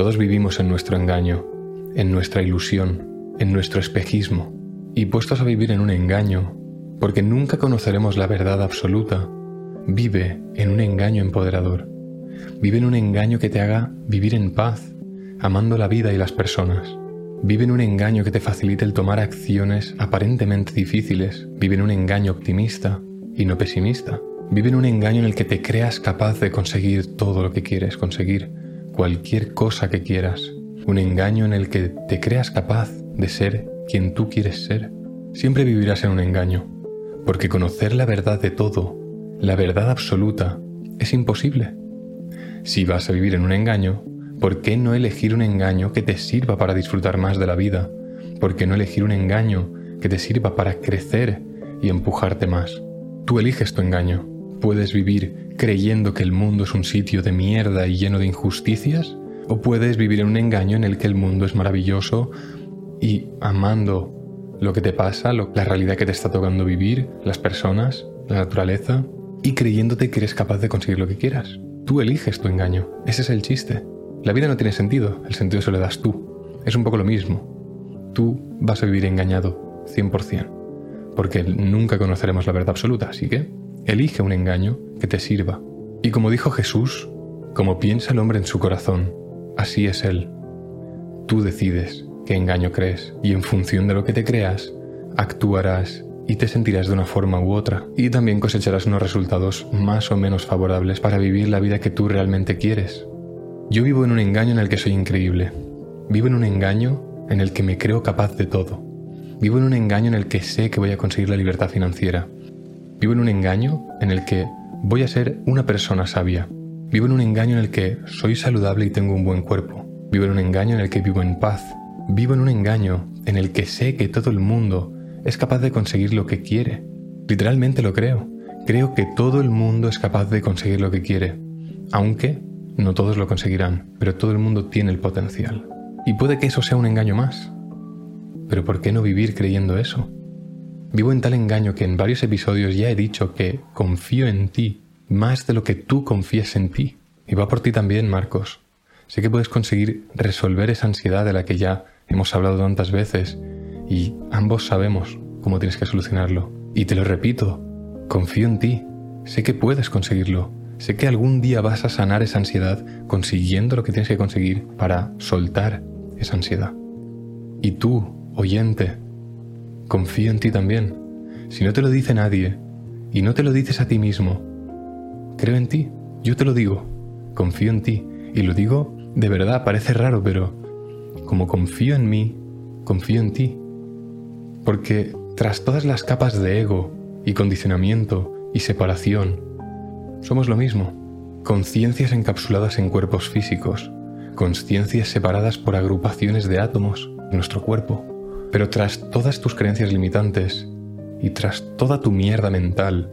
Todos vivimos en nuestro engaño, en nuestra ilusión, en nuestro espejismo, y puestos a vivir en un engaño, porque nunca conoceremos la verdad absoluta, vive en un engaño empoderador. Vive en un engaño que te haga vivir en paz, amando la vida y las personas. Vive en un engaño que te facilite el tomar acciones aparentemente difíciles. Vive en un engaño optimista y no pesimista. Vive en un engaño en el que te creas capaz de conseguir todo lo que quieres conseguir, cualquier cosa que quieras. Un engaño en el que te creas capaz de ser quien tú quieres ser. Siempre vivirás en un engaño, porque conocer la verdad de todo, la verdad absoluta, es imposible. Si vas a vivir en un engaño, ¿Por qué no elegir un engaño que te sirva para disfrutar más de la vida? ¿Por qué no elegir un engaño que te sirva para crecer y empujarte más? Tú eliges tu engaño. Puedes vivir creyendo que el mundo es un sitio de mierda y lleno de injusticias, o puedes vivir en un engaño en el que el mundo es maravilloso y amando lo que te pasa, la realidad que te está tocando vivir, las personas, la naturaleza, y creyéndote que eres capaz de conseguir lo que quieras. Tú eliges tu engaño. Ese es el chiste. La vida no tiene sentido, el sentido se lo das tú. Es un poco lo mismo. Tú vas a vivir engañado, 100%, porque nunca conoceremos la verdad absoluta, así que elige un engaño que te sirva. Y como dijo Jesús, como piensa el hombre en su corazón, así es él. Tú decides qué engaño crees y en función de lo que te creas, actuarás y te sentirás de una forma u otra, y también cosecharás unos resultados más o menos favorables para vivir la vida que tú realmente quieres. Yo vivo en un engaño en el que soy increíble. Vivo en un engaño en el que me creo capaz de todo. Vivo en un engaño en el que sé que voy a conseguir la libertad financiera. Vivo en un engaño en el que voy a ser una persona sabia. Vivo en un engaño en el que soy saludable y tengo un buen cuerpo. Vivo en un engaño en el que vivo en paz. Vivo en un engaño en el que sé que todo el mundo es capaz de conseguir lo que quiere. Literalmente lo creo. Creo que todo el mundo es capaz de conseguir lo que quiere. Aunque no todos lo conseguirán, pero todo el mundo tiene el potencial. Y puede que eso sea un engaño más. Pero ¿por qué no vivir creyendo eso? Vivo en tal engaño que en varios episodios ya he dicho que confío en ti más de lo que tú confías en ti. Y va por ti también, Marcos. Sé que puedes conseguir resolver esa ansiedad de la que ya hemos hablado tantas veces y ambos sabemos cómo tienes que solucionarlo. Y te lo repito, confío en ti. Sé que puedes conseguirlo. Sé que algún día vas a sanar esa ansiedad consiguiendo lo que tienes que conseguir para soltar esa ansiedad. Y tú, oyente, confío en ti también. Si no te lo dice nadie y no te lo dices a ti mismo, creo en ti, yo te lo digo, confío en ti. Y lo digo de verdad, parece raro, pero como confío en mí, confío en ti. Porque tras todas las capas de ego y condicionamiento y separación somos lo mismo. Conciencias encapsuladas en cuerpos físicos, conciencias separadas por agrupaciones de átomos en nuestro cuerpo. Pero tras todas tus creencias limitantes y tras toda tu mierda mental,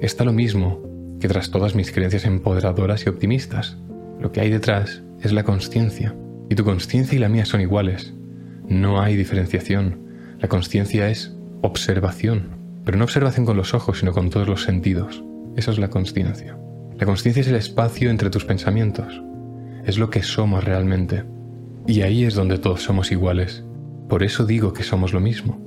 está lo mismo que tras todas mis creencias empoderadoras y optimistas. Lo que hay detrás es la conciencia. Y tu conciencia y la mía son iguales. No hay diferenciación. La conciencia es observación, pero no observación con los ojos, sino con todos los sentidos. Eso es la consciencia. La consciencia es el espacio entre tus pensamientos. Es lo que somos realmente. Y ahí es donde todos somos iguales. Por eso digo que somos lo mismo.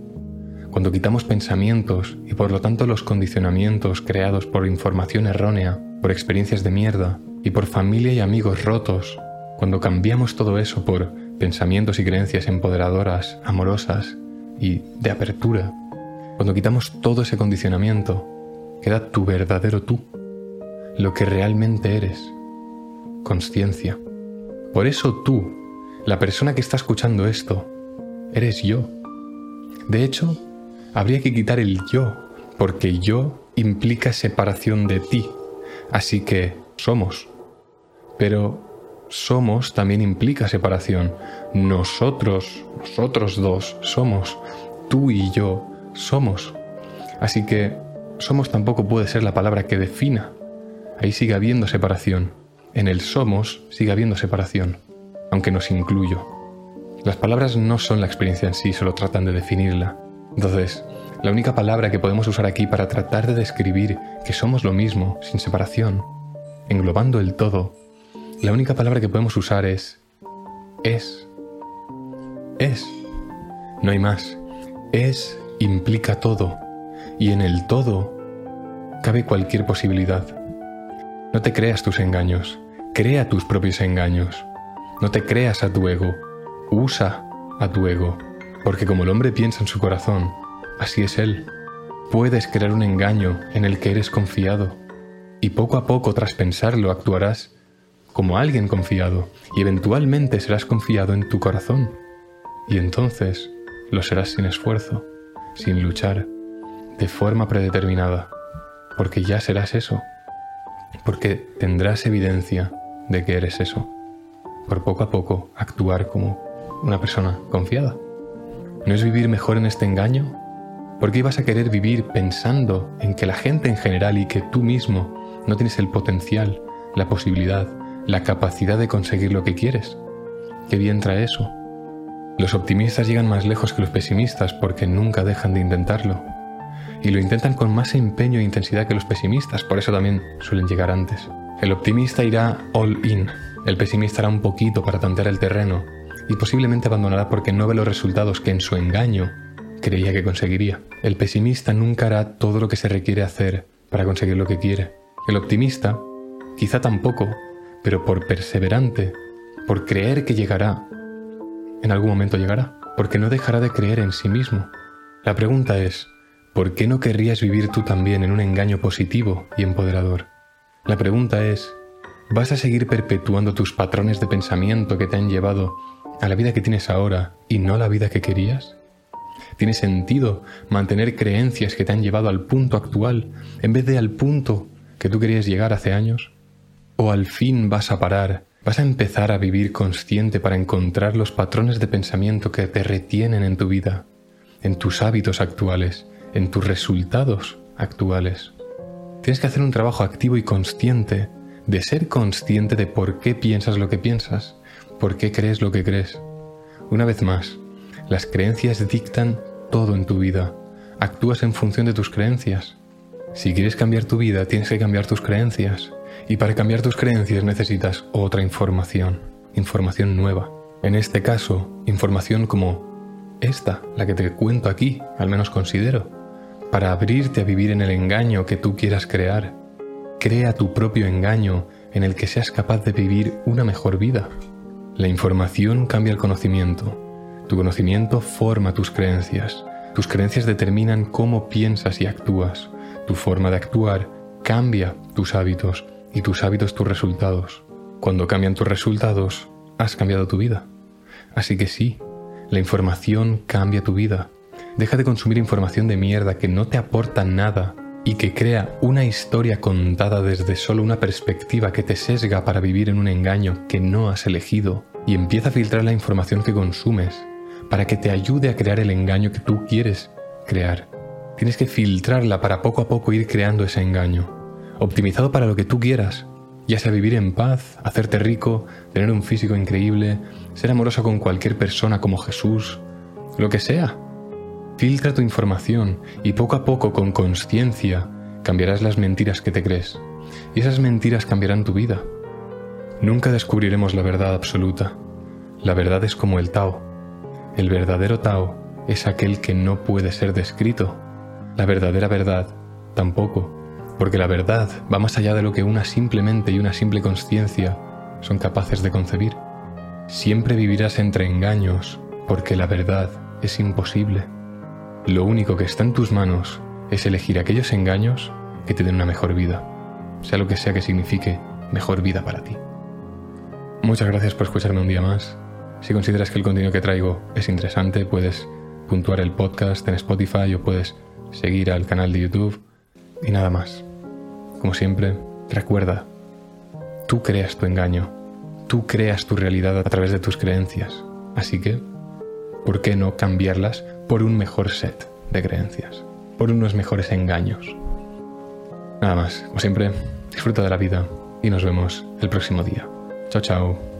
Cuando quitamos pensamientos y por lo tanto los condicionamientos creados por información errónea, por experiencias de mierda y por familia y amigos rotos, cuando cambiamos todo eso por pensamientos y creencias empoderadoras, amorosas y de apertura, cuando quitamos todo ese condicionamiento, queda tu verdadero tú, lo que realmente eres, conciencia. Por eso tú, la persona que está escuchando esto, eres yo. De hecho, habría que quitar el yo, porque yo implica separación de ti, así que somos. Pero somos también implica separación. Nosotros, nosotros dos somos. Tú y yo somos. Así que somos tampoco puede ser la palabra que defina. Ahí sigue habiendo separación. En el somos sigue habiendo separación, aunque nos incluyo. Las palabras no son la experiencia en sí, solo tratan de definirla. Entonces, la única palabra que podemos usar aquí para tratar de describir que somos lo mismo, sin separación, englobando el todo, la única palabra que podemos usar es es. Es. No hay más. Es implica todo. Y en el todo cabe cualquier posibilidad. No te creas tus engaños. Crea tus propios engaños. No te creas a tu ego. Usa a tu ego. Porque como el hombre piensa en su corazón, así es él. Puedes crear un engaño en el que eres confiado. Y poco a poco, tras pensarlo, actuarás como alguien confiado y eventualmente serás confiado en tu corazón. Y entonces lo serás sin esfuerzo, sin luchar, de forma predeterminada, porque ya serás eso, porque tendrás evidencia de que eres eso, por poco a poco actuar como una persona confiada. ¿No es vivir mejor en este engaño? ¿Por qué ibas a querer vivir pensando en que la gente en general y que tú mismo no tienes el potencial, la posibilidad, la capacidad de conseguir lo que quieres. ¿Qué bien trae eso? Los optimistas llegan más lejos que los pesimistas porque nunca dejan de intentarlo. Y lo intentan con más empeño e intensidad que los pesimistas, por eso también suelen llegar antes. El optimista irá all in, el pesimista hará un poquito para tantear el terreno y posiblemente abandonará porque no ve los resultados que en su engaño creía que conseguiría. El pesimista nunca hará todo lo que se requiere hacer para conseguir lo que quiere. El optimista quizá tampoco, pero por perseverante, por creer que llegará, en algún momento llegará, porque no dejará de creer en sí mismo. La pregunta es, ¿por qué no querrías vivir tú también en un engaño positivo y empoderador? La pregunta es, ¿vas a seguir perpetuando tus patrones de pensamiento que te han llevado a la vida que tienes ahora y no a la vida que querías? ¿Tiene sentido mantener creencias que te han llevado al punto actual en vez de al punto que tú querías llegar hace años? ¿O al fin vas a parar? ¿Vas a empezar a vivir consciente para encontrar los patrones de pensamiento que te retienen en tu vida, en tus hábitos actuales, en tus resultados actuales? Tienes que hacer un trabajo activo y consciente de ser consciente de por qué piensas lo que piensas, por qué crees lo que crees. Una vez más, las creencias dictan todo en tu vida. Actúas en función de tus creencias. Si quieres cambiar tu vida, tienes que cambiar tus creencias. Y para cambiar tus creencias necesitas otra información, información nueva. En este caso, información como esta, la que te cuento aquí, al menos considero, para abrirte a vivir en el engaño que tú quieras crear. Crea tu propio engaño en el que seas capaz de vivir una mejor vida. La información cambia el conocimiento. Tu conocimiento forma tus creencias. Tus creencias determinan cómo piensas y actúas. Tu forma de actuar cambia tus hábitos y tus hábitos tus resultados. Cuando cambian tus resultados, has cambiado tu vida. Así que sí, la información cambia tu vida. Deja de consumir información de mierda que no te aporta nada y que crea una historia contada desde solo una perspectiva que te sesga para vivir en un engaño que no has elegido y empieza a filtrar la información que consumes para que te ayude a crear el engaño que tú quieres crear. Tienes que filtrarla para poco a poco ir creando ese engaño optimizado para lo que tú quieras, ya sea vivir en paz, hacerte rico, tener un físico increíble, ser amoroso con cualquier persona como Jesús, lo que sea. Filtra tu información y poco a poco, con conciencia, cambiarás las mentiras que te crees. Y esas mentiras cambiarán tu vida. Nunca descubriremos la verdad absoluta. La verdad es como el Tao. El verdadero Tao es aquel que no puede ser descrito. La verdadera verdad tampoco porque la verdad va más allá de lo que una simplemente y una simple conciencia son capaces de concebir. Siempre vivirás entre engaños, porque la verdad es imposible. Lo único que está en tus manos es elegir aquellos engaños que te den una mejor vida, sea lo que sea que signifique mejor vida para ti. Muchas gracias por escucharme un día más. Si consideras que el contenido que traigo es interesante, puedes puntuar el podcast en Spotify o puedes seguir al canal de YouTube y nada más. Como siempre, recuerda, tú creas tu engaño, tú creas tu realidad a través de tus creencias. Así que, ¿por qué no cambiarlas por un mejor set de creencias? Por unos mejores engaños. Nada más, como siempre, disfruta de la vida y nos vemos el próximo día. Chao, chao.